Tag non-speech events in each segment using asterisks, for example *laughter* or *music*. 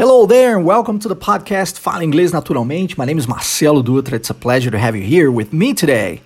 Hello there and welcome to the podcast Fala Inglês Naturalmente. My name is Marcelo Dutra. It's a pleasure to have you here with me today.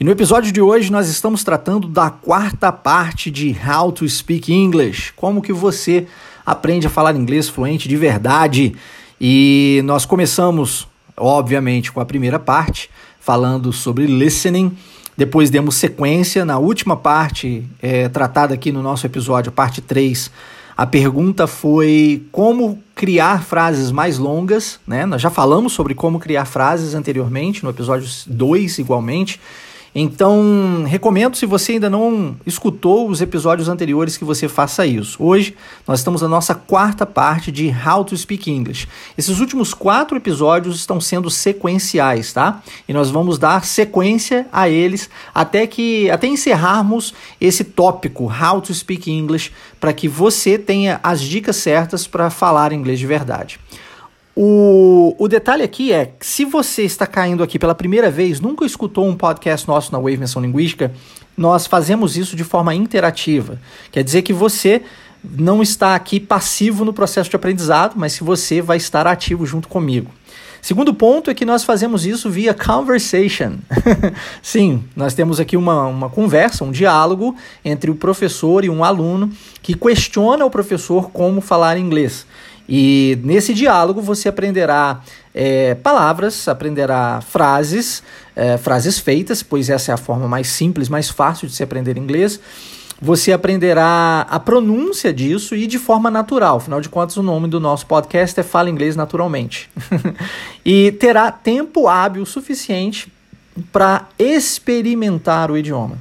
E no episódio de hoje nós estamos tratando da quarta parte de How to Speak English. Como que você aprende a falar inglês fluente de verdade. E nós começamos, obviamente, com a primeira parte, falando sobre listening. Depois demos sequência na última parte, é, tratada aqui no nosso episódio, parte 3, a pergunta foi como criar frases mais longas, né? Nós já falamos sobre como criar frases anteriormente, no episódio 2 igualmente. Então, recomendo se você ainda não escutou os episódios anteriores que você faça isso. Hoje, nós estamos na nossa quarta parte de How to Speak English. Esses últimos quatro episódios estão sendo sequenciais, tá? E nós vamos dar sequência a eles até que até encerrarmos esse tópico How to Speak English para que você tenha as dicas certas para falar inglês de verdade. O, o detalhe aqui é que se você está caindo aqui pela primeira vez, nunca escutou um podcast nosso na Wave Menção Linguística, nós fazemos isso de forma interativa. Quer dizer que você não está aqui passivo no processo de aprendizado, mas que você vai estar ativo junto comigo. Segundo ponto é que nós fazemos isso via conversation. *laughs* Sim, nós temos aqui uma, uma conversa, um diálogo entre o professor e um aluno que questiona o professor como falar inglês. E nesse diálogo você aprenderá é, palavras, aprenderá frases, é, frases feitas, pois essa é a forma mais simples, mais fácil de se aprender inglês. Você aprenderá a pronúncia disso e de forma natural. Afinal de contas, o nome do nosso podcast é Fala Inglês Naturalmente. *laughs* e terá tempo hábil suficiente para experimentar o idioma.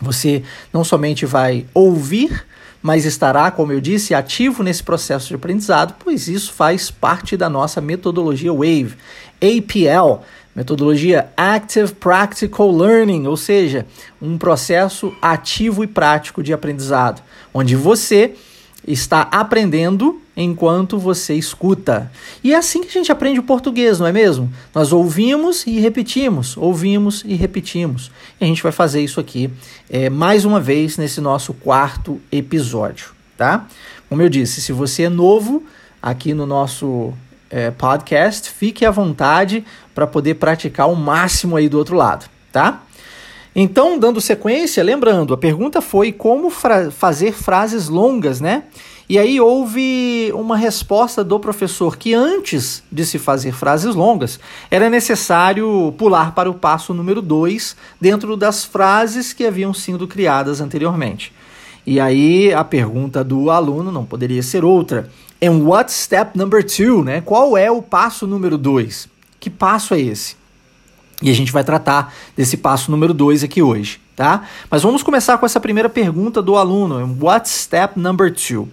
Você não somente vai ouvir mas estará, como eu disse, ativo nesse processo de aprendizado, pois isso faz parte da nossa metodologia WAVE, APL, metodologia Active Practical Learning, ou seja, um processo ativo e prático de aprendizado, onde você está aprendendo enquanto você escuta. E é assim que a gente aprende o português, não é mesmo? Nós ouvimos e repetimos, ouvimos e repetimos. E a gente vai fazer isso aqui é, mais uma vez nesse nosso quarto episódio, tá? Como eu disse, se você é novo aqui no nosso é, podcast, fique à vontade para poder praticar o máximo aí do outro lado, tá? Então, dando sequência, lembrando, a pergunta foi como fra fazer frases longas, né? E aí houve uma resposta do professor que antes de se fazer frases longas, era necessário pular para o passo número 2 dentro das frases que haviam sido criadas anteriormente. E aí a pergunta do aluno não poderia ser outra. And what step number two, né? Qual é o passo número 2? Que passo é esse? E a gente vai tratar desse passo número 2 aqui hoje, tá? Mas vamos começar com essa primeira pergunta do aluno. What step number two?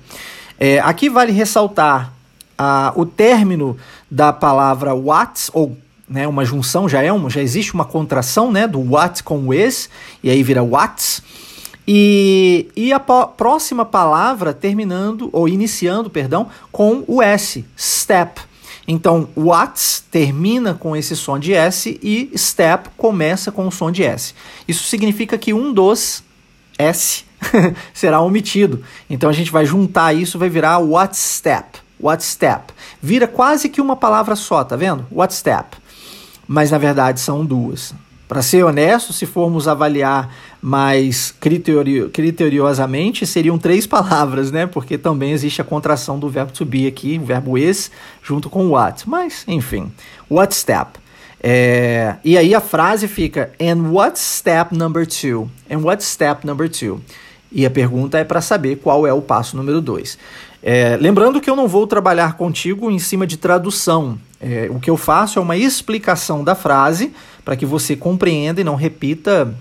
É, aqui vale ressaltar ah, o término da palavra what, ou né, uma junção, já, é uma, já existe uma contração né, do what com o is, e aí vira what. E, e a próxima palavra terminando, ou iniciando, perdão, com o S, step. Então, what termina com esse som de S e step começa com o som de S. Isso significa que um dos S *laughs* será omitido. Então a gente vai juntar isso, vai virar what step. What step. Vira quase que uma palavra só, tá vendo? What step. Mas na verdade são duas. Para ser honesto, se formos avaliar mais criterio, criteriosamente, seriam três *laughs* palavras, né? Porque também existe a contração do verbo to be aqui, o verbo is, junto com what. Mas, enfim, what step. É, e aí a frase fica, and what step number two? And what step number two? E a pergunta é para saber qual é o passo número dois. É, lembrando que eu não vou trabalhar contigo em cima de tradução. É, o que eu faço é uma explicação da frase para que você compreenda e não repita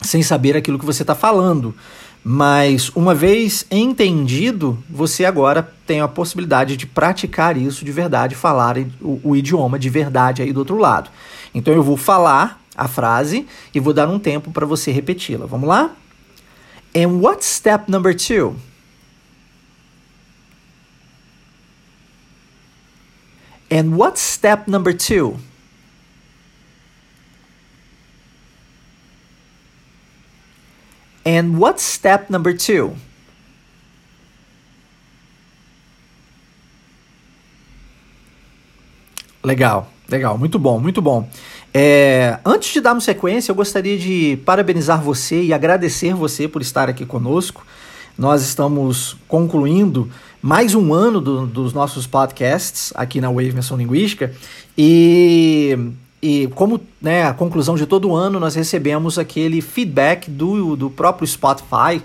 sem saber aquilo que você está falando. Mas uma vez entendido, você agora tem a possibilidade de praticar isso de verdade, falar o, o, idioma de verdade aí do outro lado. Então eu vou falar a frase e vou dar um tempo para você repeti-la. Vamos lá? And what's step number two? And what's step number two? And what's step number two? Legal, legal, muito bom, muito bom. É, antes de darmos sequência, eu gostaria de parabenizar você e agradecer você por estar aqui conosco. Nós estamos concluindo mais um ano do, dos nossos podcasts aqui na Wave Menção Linguística e, e como né, a conclusão de todo ano, nós recebemos aquele feedback do, do próprio Spotify.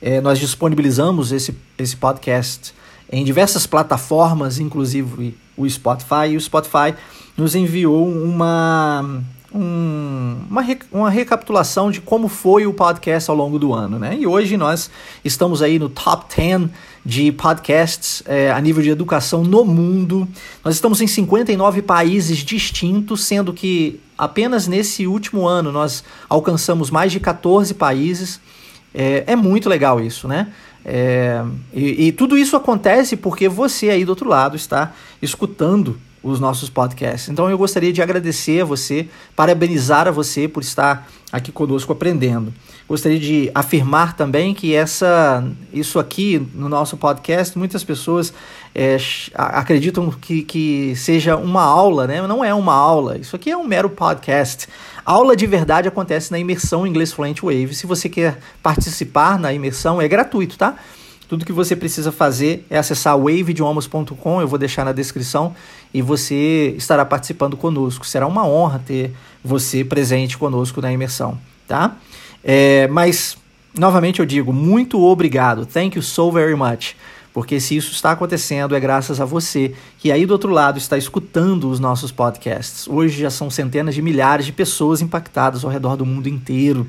É, nós disponibilizamos esse, esse podcast em diversas plataformas, inclusive o Spotify, e o Spotify nos enviou uma, um, uma, uma recapitulação de como foi o podcast ao longo do ano. Né? E hoje nós estamos aí no top 10 de podcasts é, a nível de educação no mundo. Nós estamos em 59 países distintos, sendo que apenas nesse último ano nós alcançamos mais de 14 países. É, é muito legal isso, né? É, e, e tudo isso acontece porque você aí do outro lado está escutando os nossos podcasts. Então eu gostaria de agradecer a você, parabenizar a você por estar aqui conosco aprendendo. Gostaria de afirmar também que essa, isso aqui no nosso podcast, muitas pessoas é, acreditam que, que seja uma aula, né? Não é uma aula, isso aqui é um mero podcast. aula de verdade acontece na imersão Inglês Fluent Wave. Se você quer participar na imersão, é gratuito, tá? Tudo que você precisa fazer é acessar waveidiomas.com, eu vou deixar na descrição, e você estará participando conosco. Será uma honra ter você presente conosco na imersão, tá? É, mas, novamente eu digo, muito obrigado. Thank you so very much. Porque se isso está acontecendo é graças a você que aí do outro lado está escutando os nossos podcasts. Hoje já são centenas de milhares de pessoas impactadas ao redor do mundo inteiro.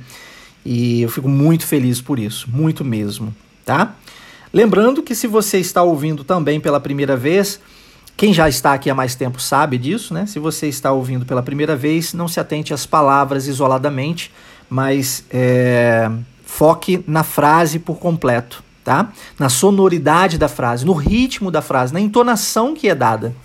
E eu fico muito feliz por isso, muito mesmo, tá? Lembrando que se você está ouvindo também pela primeira vez, quem já está aqui há mais tempo sabe disso, né? Se você está ouvindo pela primeira vez, não se atente às palavras isoladamente, mas é, foque na frase por completo, tá? Na sonoridade da frase, no ritmo da frase, na entonação que é dada.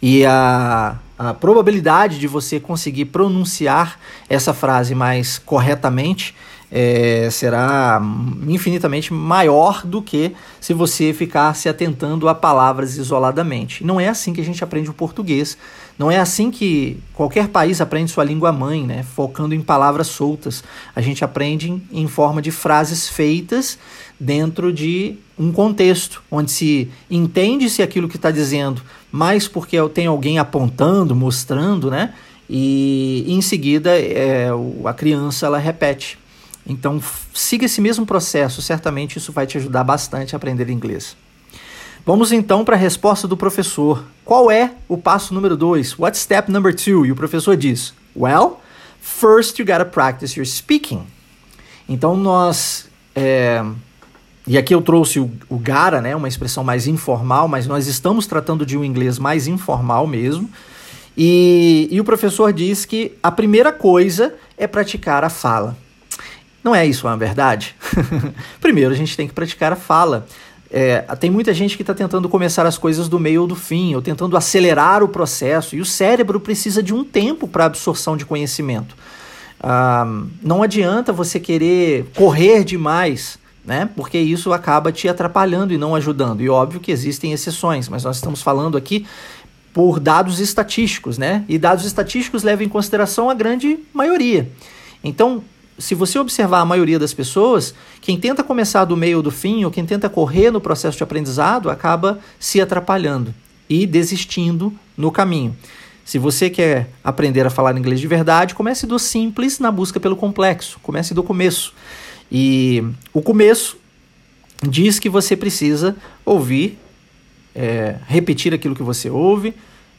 E a, a probabilidade de você conseguir pronunciar essa frase mais corretamente é, será infinitamente maior do que se você ficar se atentando a palavras isoladamente. Não é assim que a gente aprende o português. Não é assim que qualquer país aprende sua língua mãe, né? focando em palavras soltas. A gente aprende em, em forma de frases feitas dentro de um contexto, onde se entende-se aquilo que está dizendo, mais porque tem alguém apontando, mostrando, né? E, em seguida é, a criança ela repete. Então, siga esse mesmo processo, certamente isso vai te ajudar bastante a aprender inglês. Vamos então para a resposta do professor. Qual é o passo número 2? What's step number two? E o professor diz: Well, first you gotta practice your speaking. Então nós. É, e aqui eu trouxe o, o gara, né, uma expressão mais informal, mas nós estamos tratando de um inglês mais informal mesmo. E, e o professor diz que a primeira coisa é praticar a fala. Não é isso uma verdade? *laughs* Primeiro, a gente tem que praticar a fala. É, tem muita gente que está tentando começar as coisas do meio ou do fim, ou tentando acelerar o processo, e o cérebro precisa de um tempo para absorção de conhecimento. Ah, não adianta você querer correr demais, né? Porque isso acaba te atrapalhando e não ajudando. E óbvio que existem exceções, mas nós estamos falando aqui por dados estatísticos, né? E dados estatísticos levam em consideração a grande maioria. Então, se você observar a maioria das pessoas, quem tenta começar do meio ou do fim, ou quem tenta correr no processo de aprendizado, acaba se atrapalhando e desistindo no caminho. Se você quer aprender a falar inglês de verdade, comece do simples na busca pelo complexo. Comece do começo. E o começo diz que você precisa ouvir, é, repetir aquilo que você ouve,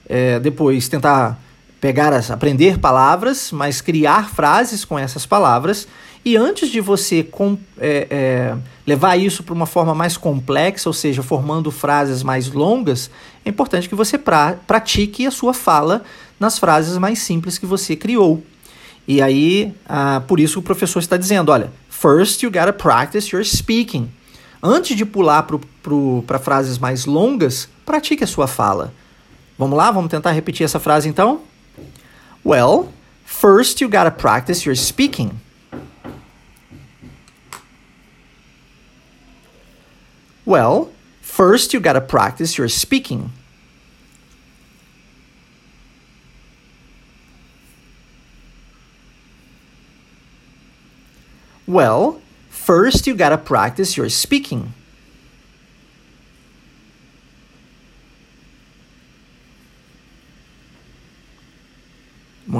é, depois tentar pegar as, aprender palavras, mas criar frases com essas palavras. E antes de você com, é, é, levar isso para uma forma mais complexa, ou seja, formando frases mais longas, é importante que você pra, pratique a sua fala nas frases mais simples que você criou. E aí, ah, por isso o professor está dizendo: olha, first you gotta practice your speaking. Antes de pular para frases mais longas, pratique a sua fala. Vamos lá, vamos tentar repetir essa frase então? Well, first you got to practice your speaking. Well, first you got to practice your speaking. Well, first you got to practice your speaking.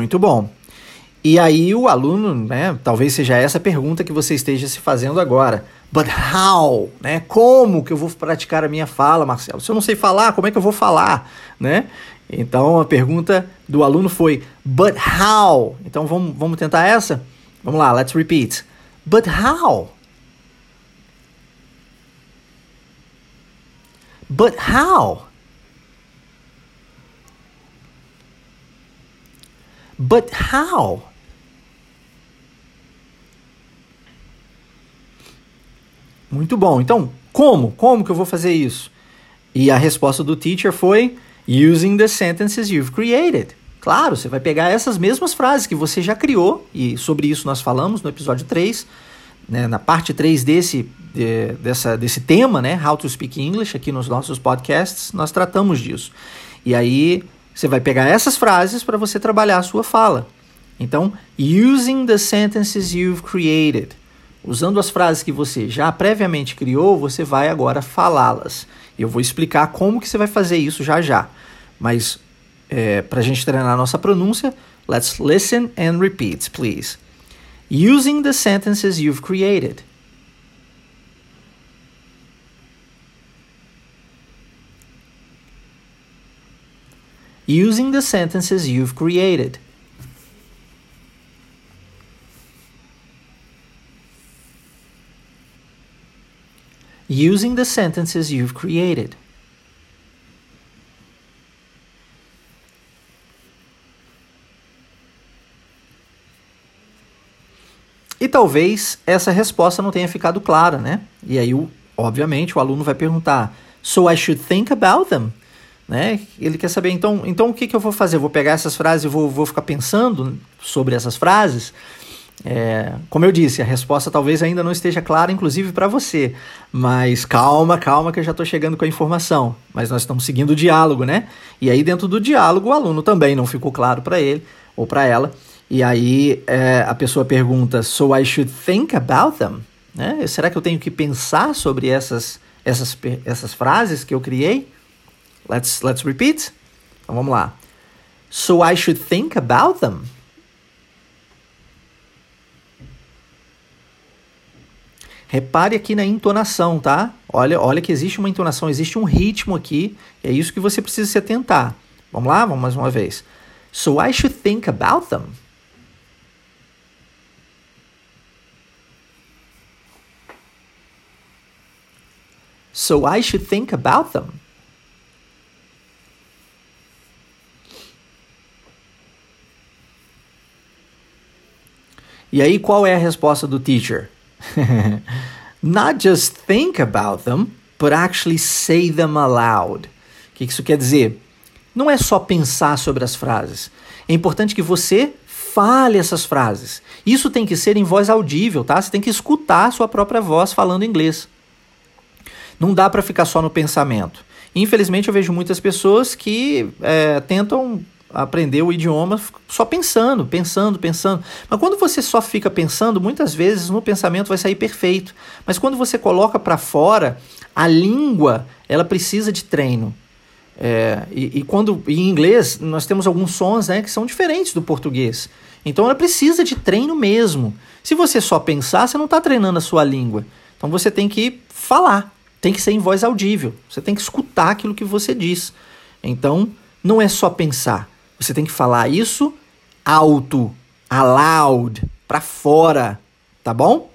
Muito bom. E aí o aluno, né, talvez seja essa a pergunta que você esteja se fazendo agora. But how? Né? Como que eu vou praticar a minha fala, Marcelo? Se eu não sei falar, como é que eu vou falar? Né? Então a pergunta do aluno foi But how? Então vamos, vamos tentar essa? Vamos lá, let's repeat. But how? But how? But how? Muito bom. Então, como? Como que eu vou fazer isso? E a resposta do teacher foi using the sentences you've created. Claro, você vai pegar essas mesmas frases que você já criou, e sobre isso nós falamos no episódio 3, né, na parte 3 desse, de, dessa, desse tema, né, How to Speak English, aqui nos nossos podcasts, nós tratamos disso. E aí você vai pegar essas frases para você trabalhar a sua fala. Então, using the sentences you've created. Usando as frases que você já previamente criou, você vai agora falá-las. Eu vou explicar como que você vai fazer isso já já. Mas é, para a gente treinar a nossa pronúncia, let's listen and repeat, please. Using the sentences you've created. Using the sentences you've created. using the sentences you've created. E talvez essa resposta não tenha ficado clara, né? E aí, obviamente, o aluno vai perguntar: So I should think about them? Né? Ele quer saber, então, então o que, que eu vou fazer? Vou pegar essas frases e vou, vou ficar pensando sobre essas frases? É, como eu disse, a resposta talvez ainda não esteja clara, inclusive para você. Mas calma, calma, que eu já estou chegando com a informação. Mas nós estamos seguindo o diálogo, né? E aí, dentro do diálogo, o aluno também não ficou claro para ele ou para ela. E aí é, a pessoa pergunta: So I should think about them? Né? Será que eu tenho que pensar sobre essas, essas, essas frases que eu criei? Let's, let's repeat. Então vamos lá. So I should think about them? Repare aqui na entonação, tá? Olha, olha que existe uma entonação, existe um ritmo aqui, é isso que você precisa se atentar. Vamos lá? Vamos mais uma vez. So I should think about them. So I should think about them. E aí, qual é a resposta do teacher? *laughs* Not just think about them, but actually say them aloud. O que isso quer dizer? Não é só pensar sobre as frases. É importante que você fale essas frases. Isso tem que ser em voz audível, tá? Você tem que escutar a sua própria voz falando inglês. Não dá para ficar só no pensamento. Infelizmente, eu vejo muitas pessoas que é, tentam aprender o idioma só pensando, pensando, pensando. Mas quando você só fica pensando, muitas vezes no pensamento vai sair perfeito. Mas quando você coloca para fora, a língua ela precisa de treino. É, e, e, quando em inglês nós temos alguns sons né, que são diferentes do português. Então ela precisa de treino mesmo. Se você só pensar, você não está treinando a sua língua. Então você tem que falar, tem que ser em voz audível. Você tem que escutar aquilo que você diz. Então não é só pensar. Você tem que falar isso alto, aloud, para fora, tá bom?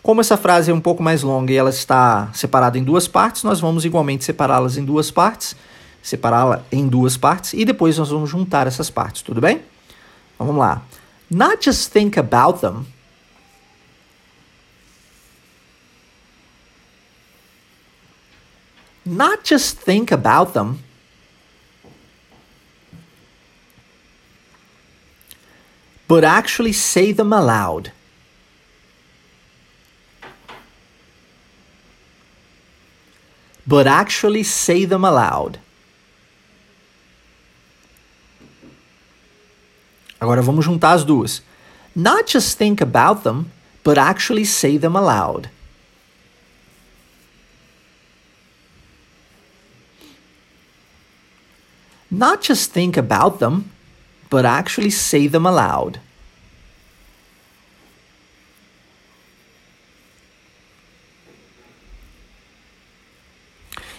Como essa frase é um pouco mais longa e ela está separada em duas partes, nós vamos igualmente separá-las em duas partes, separá-la em duas partes e depois nós vamos juntar essas partes, tudo bem? Então, vamos lá. Not just think about them. Not just think about them. But actually say them aloud. But actually say them aloud. Agora vamos juntar as duas. Not just think about them, but actually say them aloud. Not just think about them, but actually say them aloud.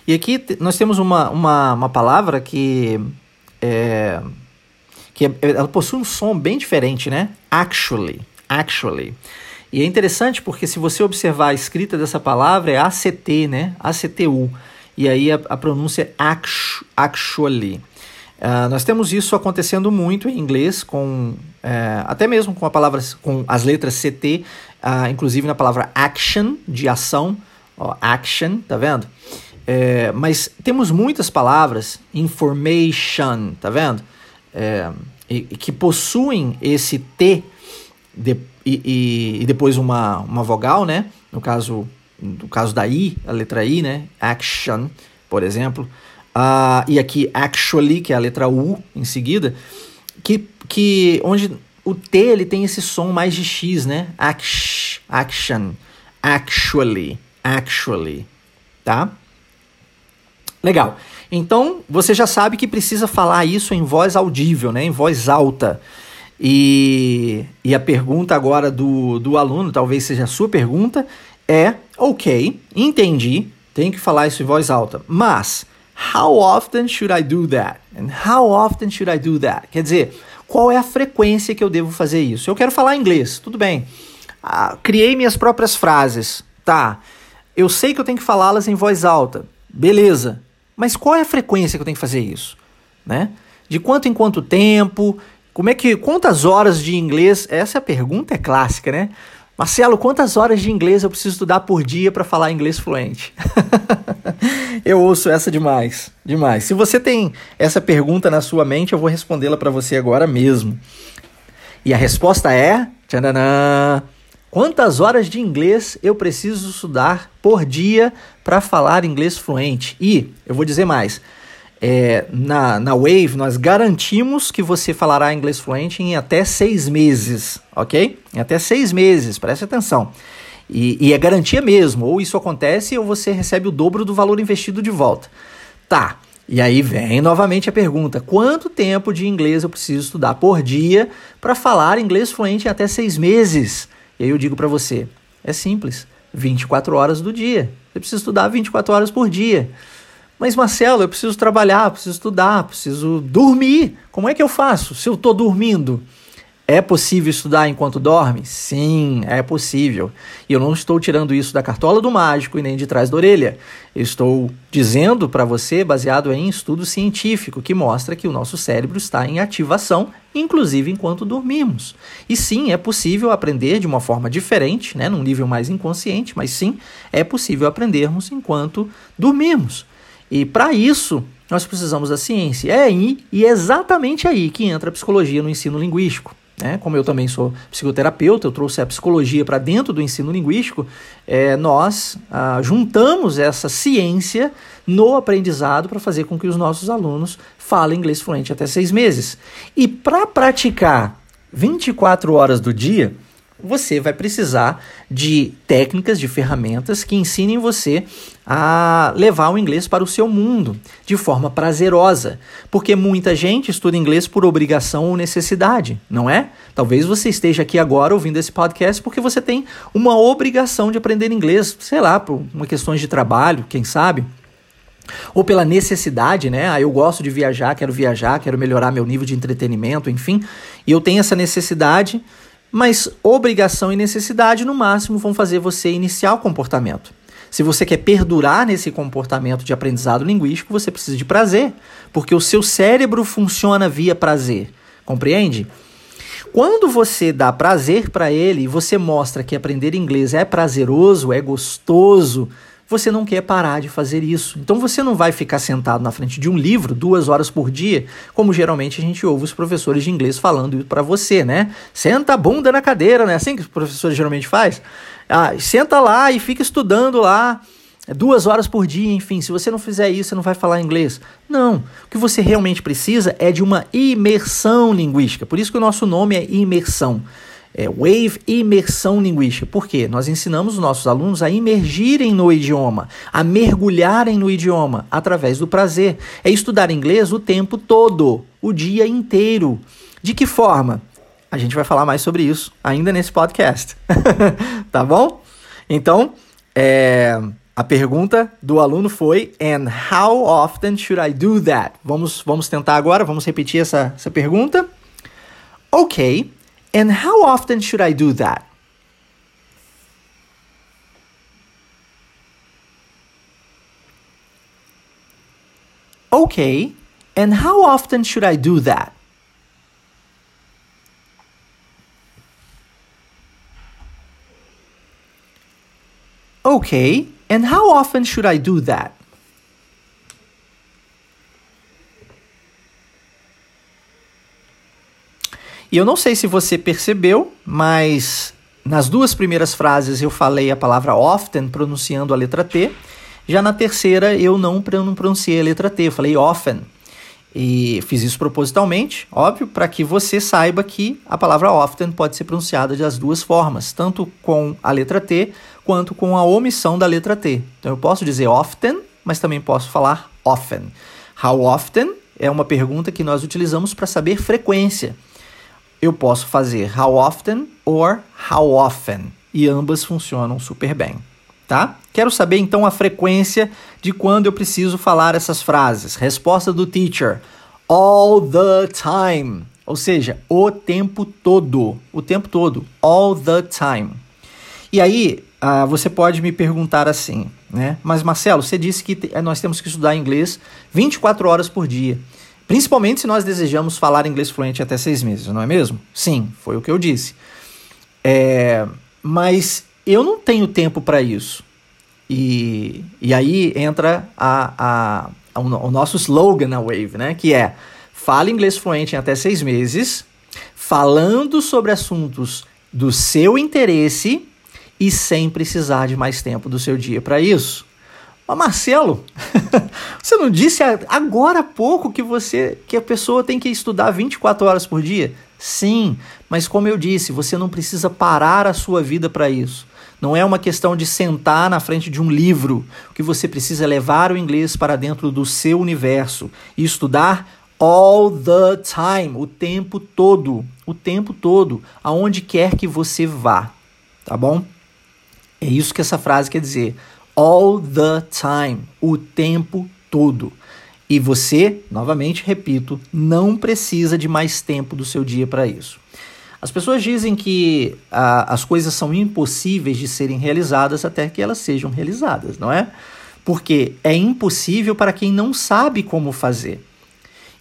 E aqui nós temos uma, uma, uma palavra que, é, que é, ela possui um som bem diferente, né? Actually. Actually. E é interessante porque se você observar a escrita dessa palavra é ACT, né? ACTU. E aí a, a pronúncia é actually. Uh, nós temos isso acontecendo muito em inglês, com uh, até mesmo com a palavra, com as letras CT, uh, inclusive na palavra action, de ação, action, tá vendo? É, mas temos muitas palavras, information, tá vendo? É, e, que possuem esse T de, e, e, depois uma, uma vogal, né? No caso, no caso da I, a letra I, né? Action, por exemplo. Uh, e aqui actually, que é a letra U em seguida, que, que onde o T ele tem esse som mais de X, né? Action, action, actually, actually, tá? Legal. Então, você já sabe que precisa falar isso em voz audível, né? em voz alta. E, e a pergunta agora do, do aluno, talvez seja a sua pergunta, é: ok, entendi, tenho que falar isso em voz alta, mas how often should I do that? And how often should I do that? Quer dizer, qual é a frequência que eu devo fazer isso? Eu quero falar inglês, tudo bem. Ah, criei minhas próprias frases, tá. Eu sei que eu tenho que falá-las em voz alta, beleza. Mas qual é a frequência que eu tenho que fazer isso? Né? De quanto em quanto tempo? Como é que quantas horas de inglês? Essa é pergunta é clássica, né? Marcelo, quantas horas de inglês eu preciso estudar por dia para falar inglês fluente? *laughs* eu ouço essa demais, demais. Se você tem essa pergunta na sua mente, eu vou respondê-la para você agora mesmo. E a resposta é: tchananã, Quantas horas de inglês eu preciso estudar por dia para falar inglês fluente? E eu vou dizer mais: é, na, na Wave nós garantimos que você falará inglês fluente em até seis meses, ok? Em até seis meses, preste atenção. E, e é garantia mesmo, ou isso acontece ou você recebe o dobro do valor investido de volta. Tá, e aí vem novamente a pergunta: quanto tempo de inglês eu preciso estudar por dia para falar inglês fluente em até seis meses? E aí eu digo para você, é simples, 24 horas do dia. Você precisa estudar 24 horas por dia. Mas Marcelo, eu preciso trabalhar, preciso estudar, preciso dormir. Como é que eu faço se eu estou dormindo? É possível estudar enquanto dorme? Sim, é possível. E eu não estou tirando isso da cartola do mágico e nem de trás da orelha. Eu estou dizendo para você, baseado em estudo científico, que mostra que o nosso cérebro está em ativação, inclusive enquanto dormimos. E sim, é possível aprender de uma forma diferente, né, num nível mais inconsciente, mas sim, é possível aprendermos enquanto dormimos. E para isso, nós precisamos da ciência. É aí e é exatamente aí que entra a psicologia no ensino linguístico. Né? Como eu também sou psicoterapeuta, eu trouxe a psicologia para dentro do ensino linguístico, é, nós ah, juntamos essa ciência no aprendizado para fazer com que os nossos alunos falem inglês fluente até seis meses. E para praticar 24 horas do dia, você vai precisar de técnicas, de ferramentas que ensinem você a levar o inglês para o seu mundo de forma prazerosa. Porque muita gente estuda inglês por obrigação ou necessidade, não é? Talvez você esteja aqui agora ouvindo esse podcast porque você tem uma obrigação de aprender inglês, sei lá, por uma questões de trabalho, quem sabe ou pela necessidade, né? Ah, eu gosto de viajar, quero viajar, quero melhorar meu nível de entretenimento, enfim, e eu tenho essa necessidade mas obrigação e necessidade, no máximo, vão fazer você iniciar o comportamento. Se você quer perdurar nesse comportamento de aprendizado linguístico, você precisa de prazer, porque o seu cérebro funciona via prazer. Compreende? Quando você dá prazer para ele e você mostra que aprender inglês é prazeroso, é gostoso, você não quer parar de fazer isso. Então você não vai ficar sentado na frente de um livro duas horas por dia, como geralmente a gente ouve os professores de inglês falando para você, né? Senta a bunda na cadeira, né? Assim que os professores geralmente faz. Ah, senta lá e fica estudando lá duas horas por dia, enfim, se você não fizer isso, você não vai falar inglês. Não. O que você realmente precisa é de uma imersão linguística. Por isso que o nosso nome é imersão. É Wave Imersão Linguística. Por quê? Nós ensinamos os nossos alunos a imergirem no idioma, a mergulharem no idioma através do prazer. É estudar inglês o tempo todo, o dia inteiro. De que forma? A gente vai falar mais sobre isso ainda nesse podcast. *laughs* tá bom? Então, é, a pergunta do aluno foi: And how often should I do that? Vamos, vamos tentar agora, vamos repetir essa, essa pergunta. Ok, and how often should I do that? Okay, and how often should I do that? Okay, and how often should I do that? Eu não sei se você percebeu, mas nas duas primeiras frases eu falei a palavra often pronunciando a letra T. Já na terceira eu não, não pronunciei a letra T, eu falei often. E fiz isso propositalmente, óbvio, para que você saiba que a palavra often pode ser pronunciada das duas formas, tanto com a letra T quanto com a omissão da letra T. Então eu posso dizer often, mas também posso falar often. How often é uma pergunta que nós utilizamos para saber frequência. Eu posso fazer how often or how often, e ambas funcionam super bem tá? Quero saber então a frequência de quando eu preciso falar essas frases. Resposta do teacher: all the time. Ou seja, o tempo todo. O tempo todo. All the time. E aí, uh, você pode me perguntar assim, né? Mas Marcelo, você disse que nós temos que estudar inglês 24 horas por dia. Principalmente se nós desejamos falar inglês fluente até seis meses, não é mesmo? Sim, foi o que eu disse. É, mas eu não tenho tempo para isso. E, e aí entra a, a, a, o nosso slogan na Wave, né? Que é fale inglês fluente em até seis meses, falando sobre assuntos do seu interesse e sem precisar de mais tempo do seu dia para isso. Mas Marcelo, *laughs* você não disse agora há pouco que você que a pessoa tem que estudar 24 horas por dia? Sim, mas como eu disse, você não precisa parar a sua vida para isso. Não é uma questão de sentar na frente de um livro. O que você precisa é levar o inglês para dentro do seu universo e estudar all the time, o tempo todo, o tempo todo, aonde quer que você vá, tá bom? É isso que essa frase quer dizer. All the time, o tempo todo. E você, novamente repito, não precisa de mais tempo do seu dia para isso. As pessoas dizem que ah, as coisas são impossíveis de serem realizadas até que elas sejam realizadas, não é? Porque é impossível para quem não sabe como fazer.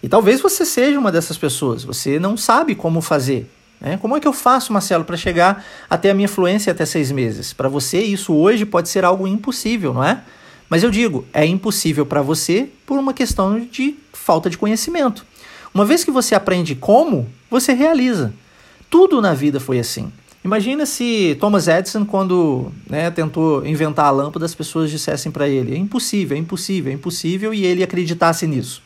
E talvez você seja uma dessas pessoas, você não sabe como fazer. Né? Como é que eu faço, Marcelo, para chegar até a minha fluência até seis meses? Para você, isso hoje pode ser algo impossível, não é? Mas eu digo, é impossível para você por uma questão de falta de conhecimento. Uma vez que você aprende como, você realiza. Tudo na vida foi assim. Imagina se Thomas Edison, quando né, tentou inventar a lâmpada, as pessoas dissessem para ele: é impossível, é impossível, é impossível, e ele acreditasse nisso.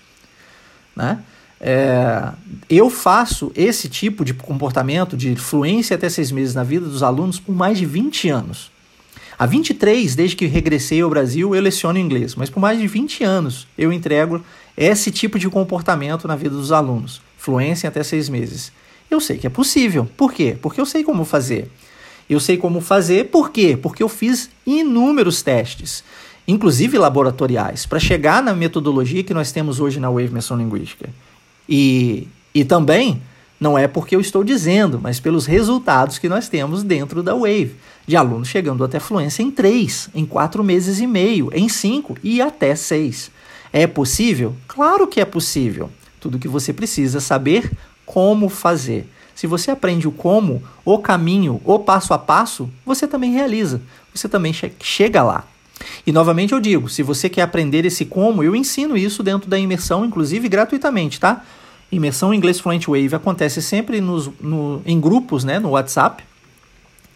Né? É, eu faço esse tipo de comportamento, de fluência até seis meses na vida dos alunos por mais de 20 anos. Há 23, desde que regressei ao Brasil, eu leciono inglês, mas por mais de 20 anos eu entrego esse tipo de comportamento na vida dos alunos. Fluência até seis meses. Eu sei que é possível. Por quê? Porque eu sei como fazer. Eu sei como fazer, por quê? Porque eu fiz inúmeros testes, inclusive laboratoriais, para chegar na metodologia que nós temos hoje na Wave Menção Linguística. E, e também não é porque eu estou dizendo, mas pelos resultados que nós temos dentro da Wave, de alunos chegando até fluência em três, em quatro meses e meio, em cinco e até seis. É possível? Claro que é possível. Tudo que você precisa saber como fazer. Se você aprende o como, o caminho, o passo a passo, você também realiza, você também che chega lá. E novamente eu digo, se você quer aprender esse como, eu ensino isso dentro da imersão, inclusive gratuitamente, tá? Imersão Inglês Fluent Wave acontece sempre nos, no, em grupos, né, no WhatsApp.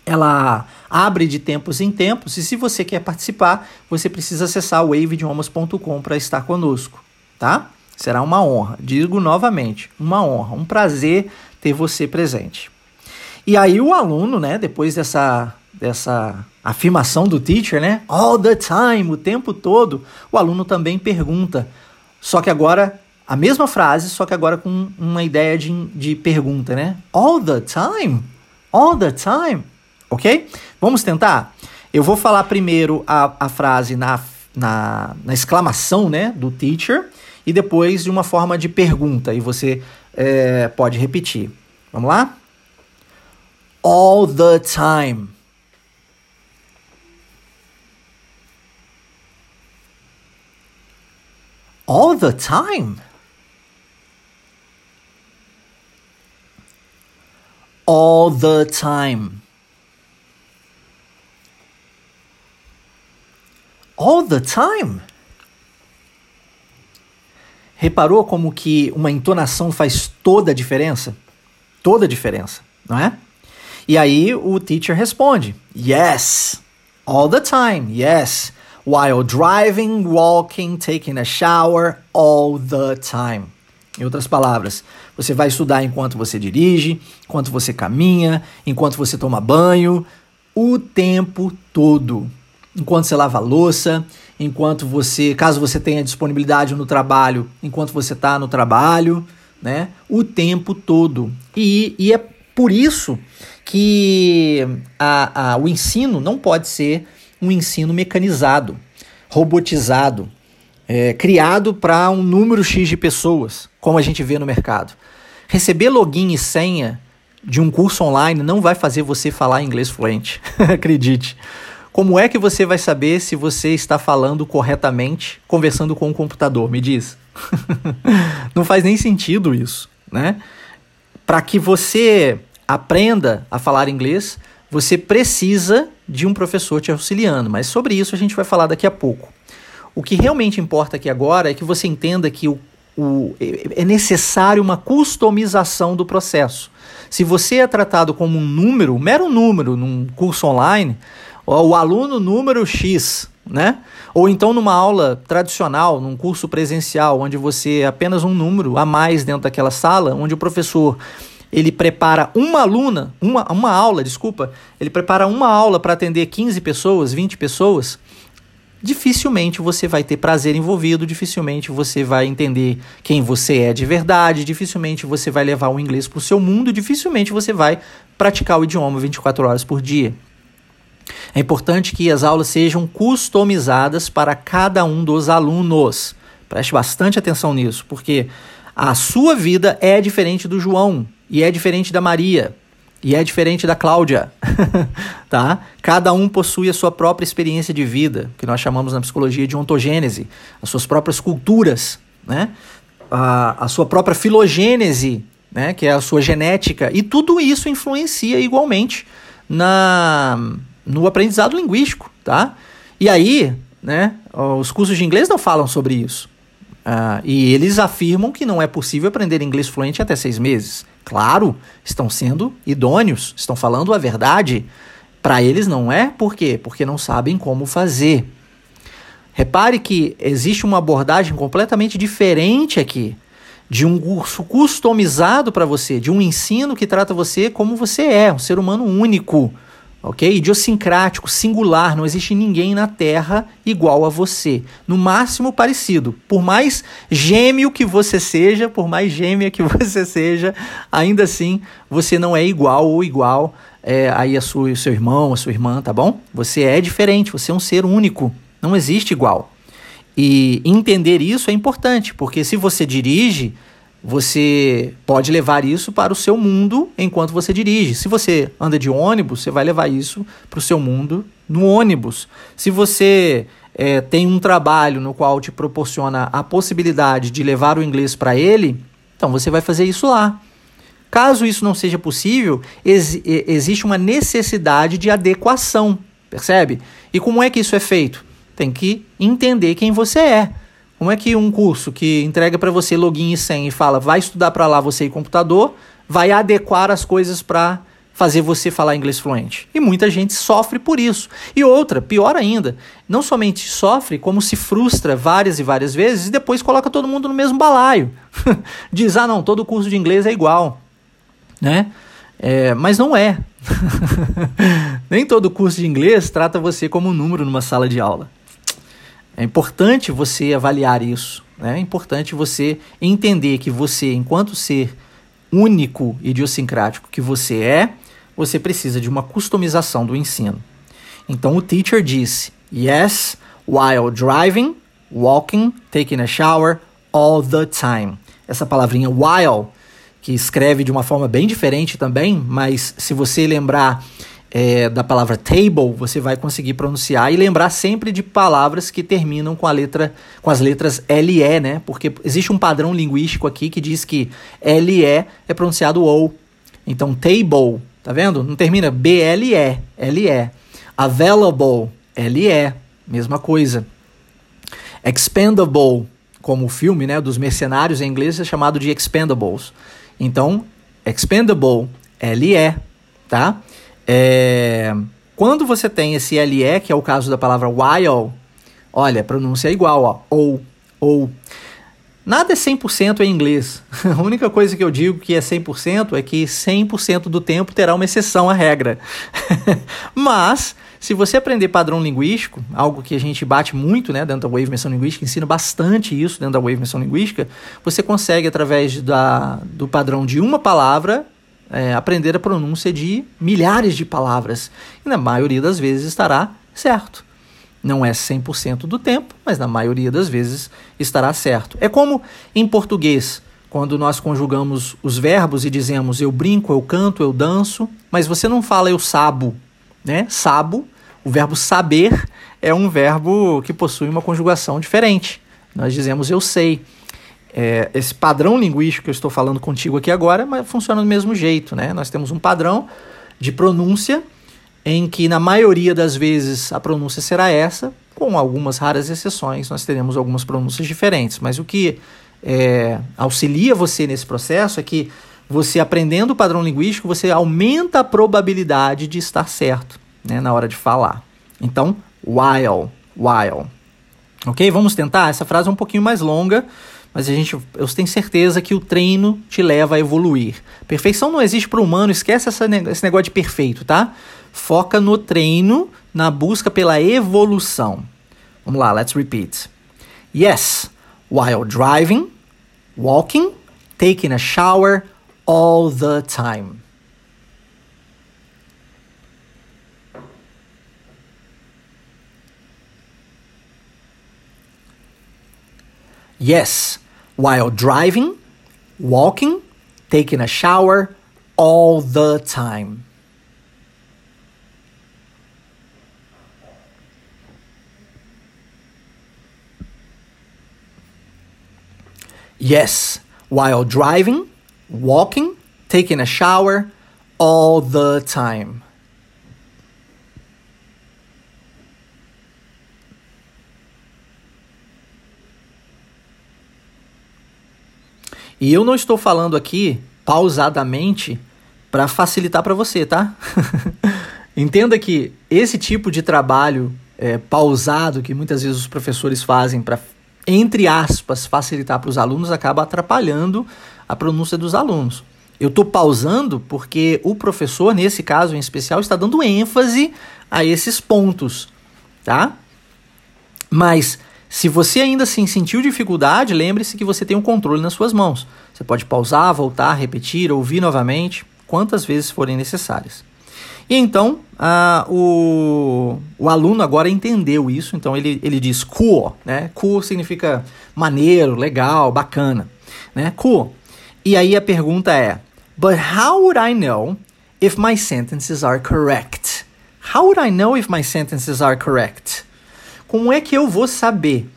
Ela abre de tempos em tempos e se você quer participar, você precisa acessar waveidiomas.com para estar conosco, tá? Será uma honra, digo novamente, uma honra, um prazer ter você presente. E aí o aluno, né, depois dessa, dessa afirmação do teacher, né, all the time, o tempo todo, o aluno também pergunta. Só que agora, a mesma frase, só que agora com uma ideia de, de pergunta, né? All the time? All the time? Ok? Vamos tentar? Eu vou falar primeiro a, a frase na, na, na exclamação, né, do teacher, e depois de uma forma de pergunta, e você é, pode repetir. Vamos lá? all the time. All the time. All the time. All the time. Reparou como que uma entonação faz toda a diferença? Toda a diferença, não é? E aí o teacher responde: Yes, all the time, yes. While driving, walking, taking a shower, all the time. Em outras palavras, você vai estudar enquanto você dirige, enquanto você caminha, enquanto você toma banho, o tempo todo. Enquanto você lava a louça, enquanto você, caso você tenha disponibilidade no trabalho, enquanto você está no trabalho, né? O tempo todo. E, e é por isso que a, a, o ensino não pode ser um ensino mecanizado, robotizado, é, criado para um número X de pessoas, como a gente vê no mercado. Receber login e senha de um curso online não vai fazer você falar inglês fluente, *laughs* acredite. Como é que você vai saber se você está falando corretamente conversando com o computador? Me diz. *laughs* não faz nem sentido isso, né? Para que você aprenda a falar inglês, você precisa de um professor te auxiliando, mas sobre isso a gente vai falar daqui a pouco. O que realmente importa aqui agora é que você entenda que o, o, é necessário uma customização do processo. Se você é tratado como um número, um mero número num curso online, o aluno número X, né? Ou então numa aula tradicional, num curso presencial, onde você é apenas um número a mais dentro daquela sala, onde o professor ele prepara uma aluna, uma, uma aula, desculpa, ele prepara uma aula para atender 15 pessoas, 20 pessoas, dificilmente você vai ter prazer envolvido, dificilmente você vai entender quem você é de verdade, dificilmente você vai levar o inglês para o seu mundo, dificilmente você vai praticar o idioma 24 horas por dia. É importante que as aulas sejam customizadas para cada um dos alunos. Preste bastante atenção nisso, porque a sua vida é diferente do João, e é diferente da Maria, e é diferente da Cláudia, *laughs* tá? Cada um possui a sua própria experiência de vida, que nós chamamos na psicologia de ontogênese, as suas próprias culturas, né? A, a sua própria filogênese, né? Que é a sua genética, e tudo isso influencia igualmente na no aprendizado linguístico, tá? E aí, né? Os cursos de inglês não falam sobre isso. Uh, e eles afirmam que não é possível aprender inglês fluente até seis meses. Claro, estão sendo idôneos, estão falando a verdade. Para eles não é, por quê? Porque não sabem como fazer. Repare que existe uma abordagem completamente diferente aqui, de um curso customizado para você, de um ensino que trata você como você é, um ser humano único ok? Idiosincrático, singular, não existe ninguém na Terra igual a você. No máximo parecido. Por mais gêmeo que você seja, por mais gêmea que *laughs* você seja, ainda assim você não é igual ou igual é, aí a sua, seu irmão, a sua irmã, tá bom? Você é diferente, você é um ser único, não existe igual. E entender isso é importante, porque se você dirige, você pode levar isso para o seu mundo enquanto você dirige. Se você anda de ônibus, você vai levar isso para o seu mundo no ônibus. Se você é, tem um trabalho no qual te proporciona a possibilidade de levar o inglês para ele, então você vai fazer isso lá. Caso isso não seja possível, ex existe uma necessidade de adequação, percebe? E como é que isso é feito? Tem que entender quem você é. Como é que um curso que entrega para você login e senha e fala vai estudar para lá você e computador, vai adequar as coisas para fazer você falar inglês fluente? E muita gente sofre por isso. E outra, pior ainda, não somente sofre, como se frustra várias e várias vezes e depois coloca todo mundo no mesmo balaio. *laughs* Diz: "Ah, não, todo curso de inglês é igual", né? É, mas não é. *laughs* Nem todo curso de inglês trata você como um número numa sala de aula. É importante você avaliar isso. Né? É importante você entender que você, enquanto ser único idiosincrático que você é, você precisa de uma customização do ensino. Então o teacher disse: Yes, while driving, walking, taking a shower, all the time. Essa palavrinha while, que escreve de uma forma bem diferente também, mas se você lembrar é, da palavra table, você vai conseguir pronunciar e lembrar sempre de palavras que terminam com a letra, com as letras LE, né? Porque existe um padrão linguístico aqui que diz que LE é pronunciado OU. Então, table, tá vendo? Não termina BLE, LE. Available, LE, mesma coisa. Expendable, como o filme, né, dos mercenários em inglês é chamado de expendables. Então, expendable, LE, tá? É, quando você tem esse LE, que é o caso da palavra while, olha, pronúncia é igual, ó, ou, ou. Nada é 100% em inglês. *laughs* A única coisa que eu digo que é 100% é que 100% do tempo terá uma exceção à regra. *laughs* Mas, se você aprender padrão linguístico, algo que a gente bate muito né, dentro da Wave Menção Linguística, ensina bastante isso dentro da Wave Menção Linguística, você consegue, através da, do padrão de uma palavra, é, aprender a pronúncia de milhares de palavras. E na maioria das vezes estará certo. Não é 100% do tempo, mas na maioria das vezes estará certo. É como em português, quando nós conjugamos os verbos e dizemos eu brinco, eu canto, eu danço, mas você não fala eu sabo, né? Sabo, o verbo saber é um verbo que possui uma conjugação diferente. Nós dizemos eu sei. É, esse padrão linguístico que eu estou falando contigo aqui agora, mas funciona do mesmo jeito, né? Nós temos um padrão de pronúncia em que na maioria das vezes a pronúncia será essa, com algumas raras exceções, nós teremos algumas pronúncias diferentes. Mas o que é, auxilia você nesse processo é que você aprendendo o padrão linguístico, você aumenta a probabilidade de estar certo né, na hora de falar. Então, while, while. Ok? Vamos tentar? Essa frase é um pouquinho mais longa, mas a gente, eu tenho certeza que o treino te leva a evoluir. Perfeição não existe para o humano, esquece essa, esse negócio de perfeito, tá? Foca no treino, na busca pela evolução. Vamos lá, let's repeat. Yes, while driving, walking, taking a shower, all the time. Yes, while driving, walking, taking a shower all the time. Yes, while driving, walking, taking a shower all the time. E eu não estou falando aqui pausadamente para facilitar para você, tá? *laughs* Entenda que esse tipo de trabalho é, pausado que muitas vezes os professores fazem para, entre aspas, facilitar para os alunos acaba atrapalhando a pronúncia dos alunos. Eu estou pausando porque o professor, nesse caso em especial, está dando ênfase a esses pontos, tá? Mas se você ainda assim sentiu dificuldade, lembre-se que você tem um controle nas suas mãos. Você pode pausar, voltar, repetir, ouvir novamente, quantas vezes forem necessárias. E então, uh, o, o aluno agora entendeu isso, então ele, ele diz cool, né? Cool significa maneiro, legal, bacana, né? Cool. E aí a pergunta é, but how would I know if my sentences are correct? How would I know if my sentences are correct? Como é que eu vou saber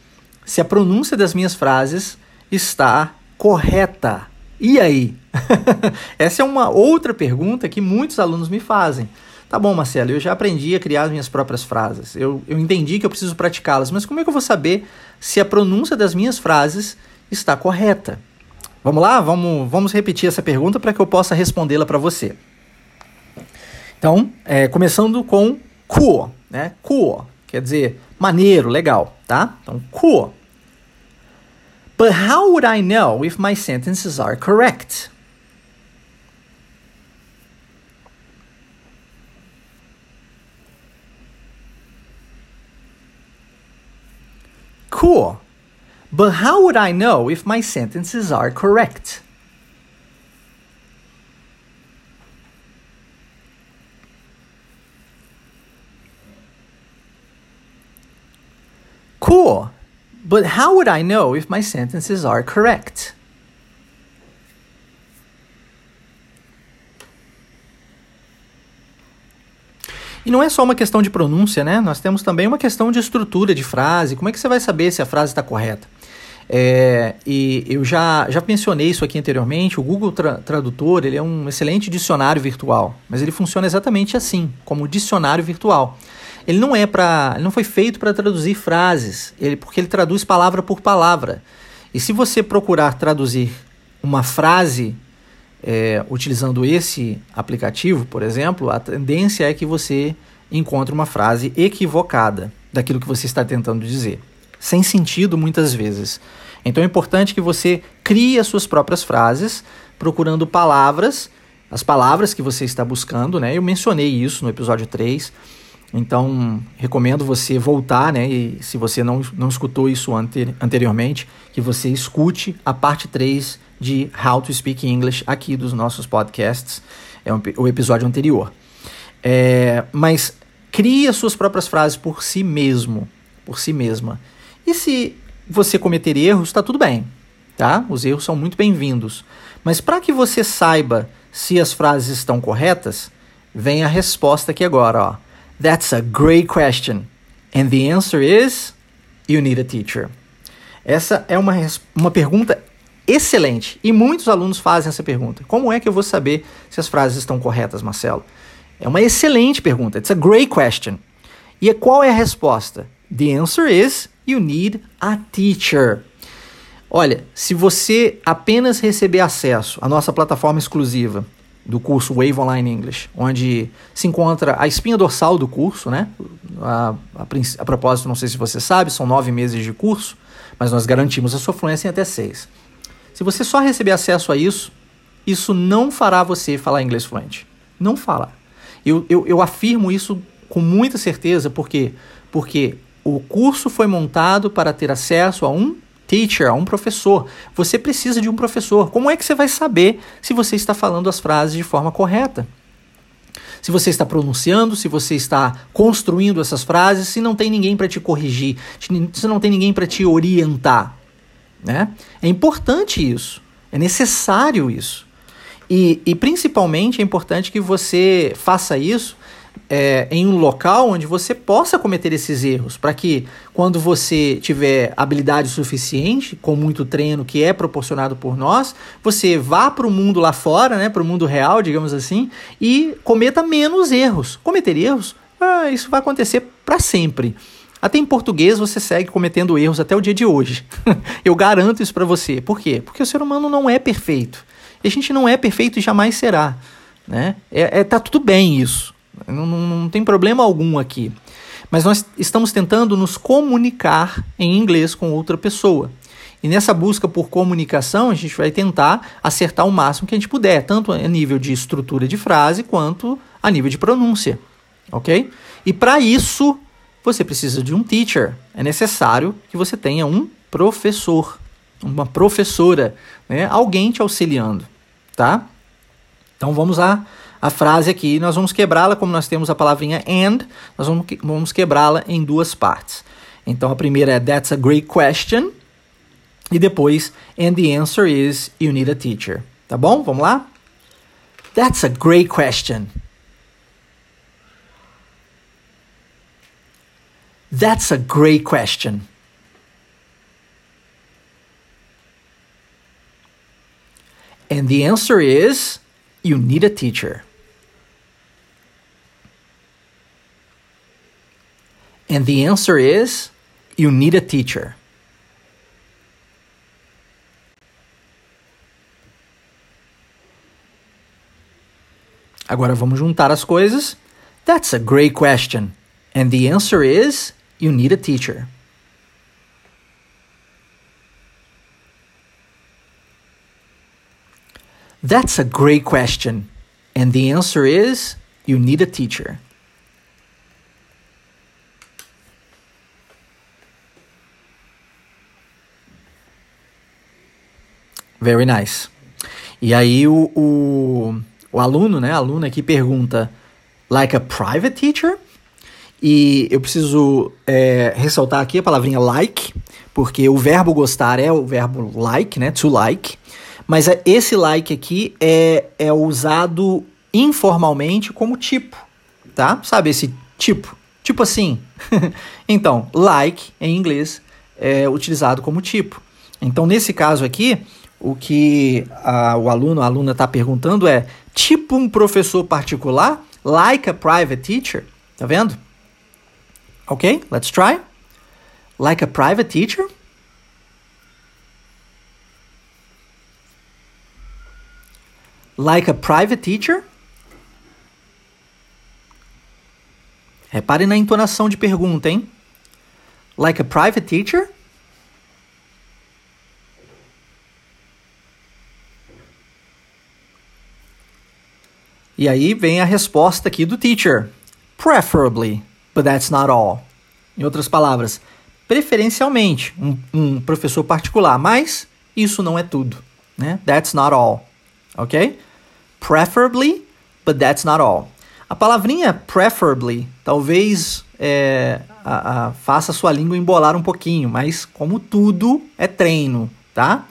se a pronúncia das minhas frases está correta? E aí? *laughs* Essa é uma outra pergunta que muitos alunos me fazem. Tá bom, Marcelo, eu já aprendi a criar as minhas próprias frases. Eu, eu entendi que eu preciso praticá-las, mas como é que eu vou saber se a pronúncia das minhas frases está correta? Vamos lá? Vamos, vamos repetir essa pergunta para que eu possa respondê-la para você. Então, é, começando com cool, né? Cool, quer dizer Maneiro, legal, tá? Então, cool. But how would I know if my sentences are correct? Cool. But how would I know if my sentences are correct? Cool. But how would I know if my sentences are correct? E não é só uma questão de pronúncia, né? Nós temos também uma questão de estrutura de frase. Como é que você vai saber se a frase está correta? É, e eu já, já mencionei isso aqui anteriormente. O Google Tra Tradutor ele é um excelente dicionário virtual, mas ele funciona exatamente assim, como dicionário virtual. Ele não é para, não foi feito para traduzir frases, ele, porque ele traduz palavra por palavra. E se você procurar traduzir uma frase é, utilizando esse aplicativo, por exemplo, a tendência é que você encontre uma frase equivocada daquilo que você está tentando dizer, sem sentido muitas vezes. Então é importante que você crie as suas próprias frases, procurando palavras, as palavras que você está buscando, né? Eu mencionei isso no episódio 3. Então, recomendo você voltar, né? E se você não, não escutou isso ante, anteriormente, que você escute a parte 3 de How to Speak English aqui dos nossos podcasts, é um, o episódio anterior. É, mas crie as suas próprias frases por si mesmo, por si mesma. E se você cometer erros, está tudo bem, tá? Os erros são muito bem-vindos. Mas para que você saiba se as frases estão corretas, vem a resposta aqui agora, ó. That's a great question. And the answer is you need a teacher. Essa é uma, uma pergunta excelente. E muitos alunos fazem essa pergunta. Como é que eu vou saber se as frases estão corretas, Marcelo? É uma excelente pergunta. It's a great question. E qual é a resposta? The answer is you need a teacher. Olha, se você apenas receber acesso à nossa plataforma exclusiva do curso Wave Online English, onde se encontra a espinha dorsal do curso, né? A, a, a propósito, não sei se você sabe, são nove meses de curso, mas nós garantimos a sua fluência em até seis. Se você só receber acesso a isso, isso não fará você falar inglês fluente. Não fala. Eu, eu, eu afirmo isso com muita certeza, por quê? Porque o curso foi montado para ter acesso a um teacher, a um professor. Você precisa de um professor. Como é que você vai saber se você está falando as frases de forma correta? Se você está pronunciando, se você está construindo essas frases, se não tem ninguém para te corrigir, se não tem ninguém para te orientar. Né? É importante isso, é necessário isso. E, e principalmente é importante que você faça isso é, em um local onde você possa cometer esses erros, para que quando você tiver habilidade suficiente, com muito treino que é proporcionado por nós, você vá para o mundo lá fora, né, para o mundo real, digamos assim, e cometa menos erros. Cometer erros, ah, isso vai acontecer para sempre. Até em português você segue cometendo erros até o dia de hoje. *laughs* Eu garanto isso para você. Por quê? Porque o ser humano não é perfeito. E a gente não é perfeito e jamais será. Né? É, é, tá tudo bem isso. Não, não, não tem problema algum aqui. Mas nós estamos tentando nos comunicar em inglês com outra pessoa. E nessa busca por comunicação, a gente vai tentar acertar o máximo que a gente puder, tanto a nível de estrutura de frase quanto a nível de pronúncia. Ok? E para isso, você precisa de um teacher. É necessário que você tenha um professor, uma professora, né? alguém te auxiliando, tá? Então vamos lá, a frase aqui, nós vamos quebrá-la, como nós temos a palavrinha and, nós vamos, vamos quebrá-la em duas partes. Então a primeira é That's a great question. E depois, and the answer is you need a teacher. Tá bom? Vamos lá? That's a great question. That's a great question. And the answer is you need a teacher. And the answer is you need a teacher. Agora vamos juntar as coisas. That's a great question. And the answer is you need a teacher. That's a great question. And the answer is you need a teacher. Very nice. E aí o, o, o aluno, né, aluna aqui pergunta, like a private teacher? E eu preciso é, ressaltar aqui a palavrinha like, porque o verbo gostar é o verbo like, né, to like. Mas é, esse like aqui é, é usado informalmente como tipo, tá? Sabe esse tipo? Tipo assim. *laughs* então, like em inglês é utilizado como tipo. Então, nesse caso aqui, o que a, o aluno, a aluna está perguntando é tipo um professor particular, like a private teacher, tá vendo? Ok, let's try. Like a private teacher. Like a private teacher. Repare na entonação de pergunta, hein? Like a private teacher. E aí vem a resposta aqui do teacher. Preferably, but that's not all. Em outras palavras, preferencialmente, um, um professor particular, mas isso não é tudo. Né? That's not all. Ok? Preferably, but that's not all. A palavrinha preferably talvez é, a, a, faça a sua língua embolar um pouquinho, mas como tudo é treino, tá?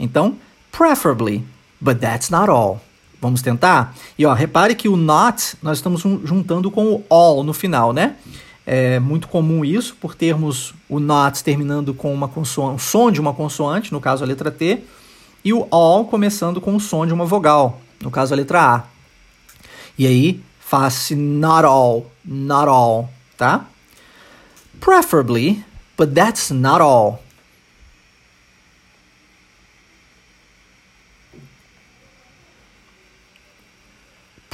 Então, preferably, but that's not all. Vamos tentar? E ó, repare que o not nós estamos juntando com o all no final, né? É muito comum isso, por termos o not terminando com uma consoante, o som de uma consoante, no caso a letra T, e o all começando com o som de uma vogal, no caso a letra A. E aí faz-se not all, not all, tá? Preferably, but that's not all.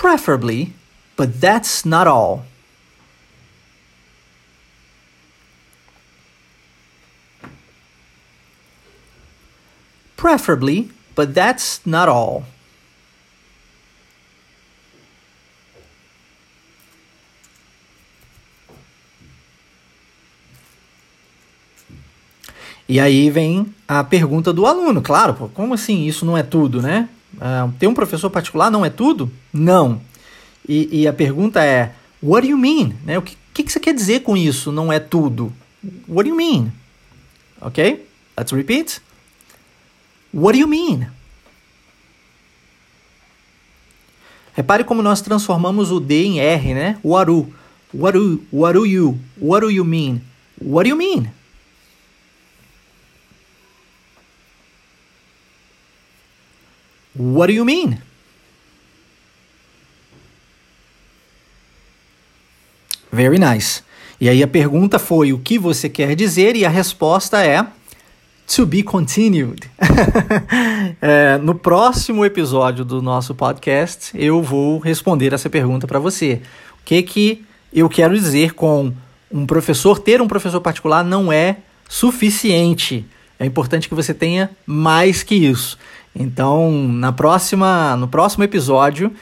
Preferably, but that's not all. Preferably, but that's not all. E aí vem a pergunta do aluno, claro, como assim isso não é tudo, né? Uh, ter um professor particular não é tudo? Não. E, e a pergunta é: What do you mean? Né? O que, que, que você quer dizer com isso? Não é tudo. What do you mean? Ok? Let's repeat. What do you mean? Repare como nós transformamos o D em R, né? What do, what do, what do you, what do you mean? What do you mean? What do you mean? Very nice. E aí a pergunta foi o que você quer dizer e a resposta é to be continued. *laughs* é, no próximo episódio do nosso podcast eu vou responder essa pergunta para você. O que que eu quero dizer com um professor ter um professor particular não é suficiente. É importante que você tenha mais que isso. Então, na próxima, no próximo episódio,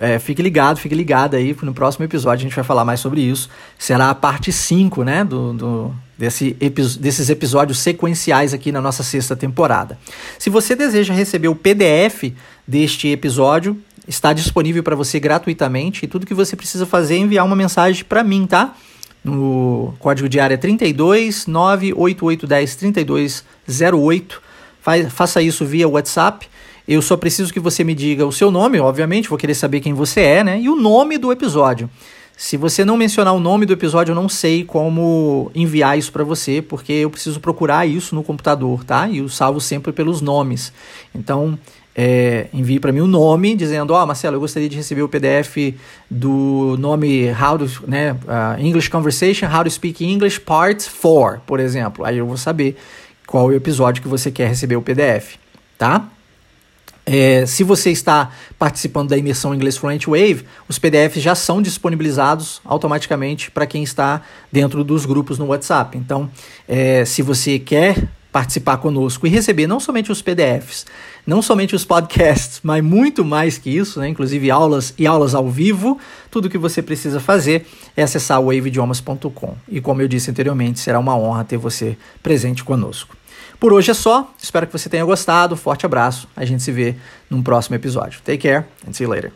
é, fique ligado, fique ligado aí, no próximo episódio a gente vai falar mais sobre isso. Será a parte 5, né, do, do, desse, desses episódios sequenciais aqui na nossa sexta temporada. Se você deseja receber o PDF deste episódio, está disponível para você gratuitamente e tudo que você precisa fazer é enviar uma mensagem para mim, tá? No código de área 32 98810 3208 faça isso via WhatsApp. Eu só preciso que você me diga o seu nome, obviamente, vou querer saber quem você é, né? E o nome do episódio. Se você não mencionar o nome do episódio, eu não sei como enviar isso para você, porque eu preciso procurar isso no computador, tá? E eu salvo sempre pelos nomes. Então, é, envie para mim o nome, dizendo: Ó, oh, Marcelo, eu gostaria de receber o PDF do nome How to, né, uh, English Conversation, How to Speak English Part 4, por exemplo. Aí eu vou saber qual o episódio que você quer receber o PDF, tá? É, se você está participando da imersão Inglês Fluent Wave, os PDFs já são disponibilizados automaticamente para quem está dentro dos grupos no WhatsApp. Então, é, se você quer participar conosco e receber não somente os PDFs, não somente os podcasts, mas muito mais que isso, né? inclusive aulas e aulas ao vivo. Tudo que você precisa fazer é acessar waveidiomas.com. E como eu disse anteriormente, será uma honra ter você presente conosco. Por hoje é só, espero que você tenha gostado. Forte abraço, a gente se vê num próximo episódio. Take care and see you later.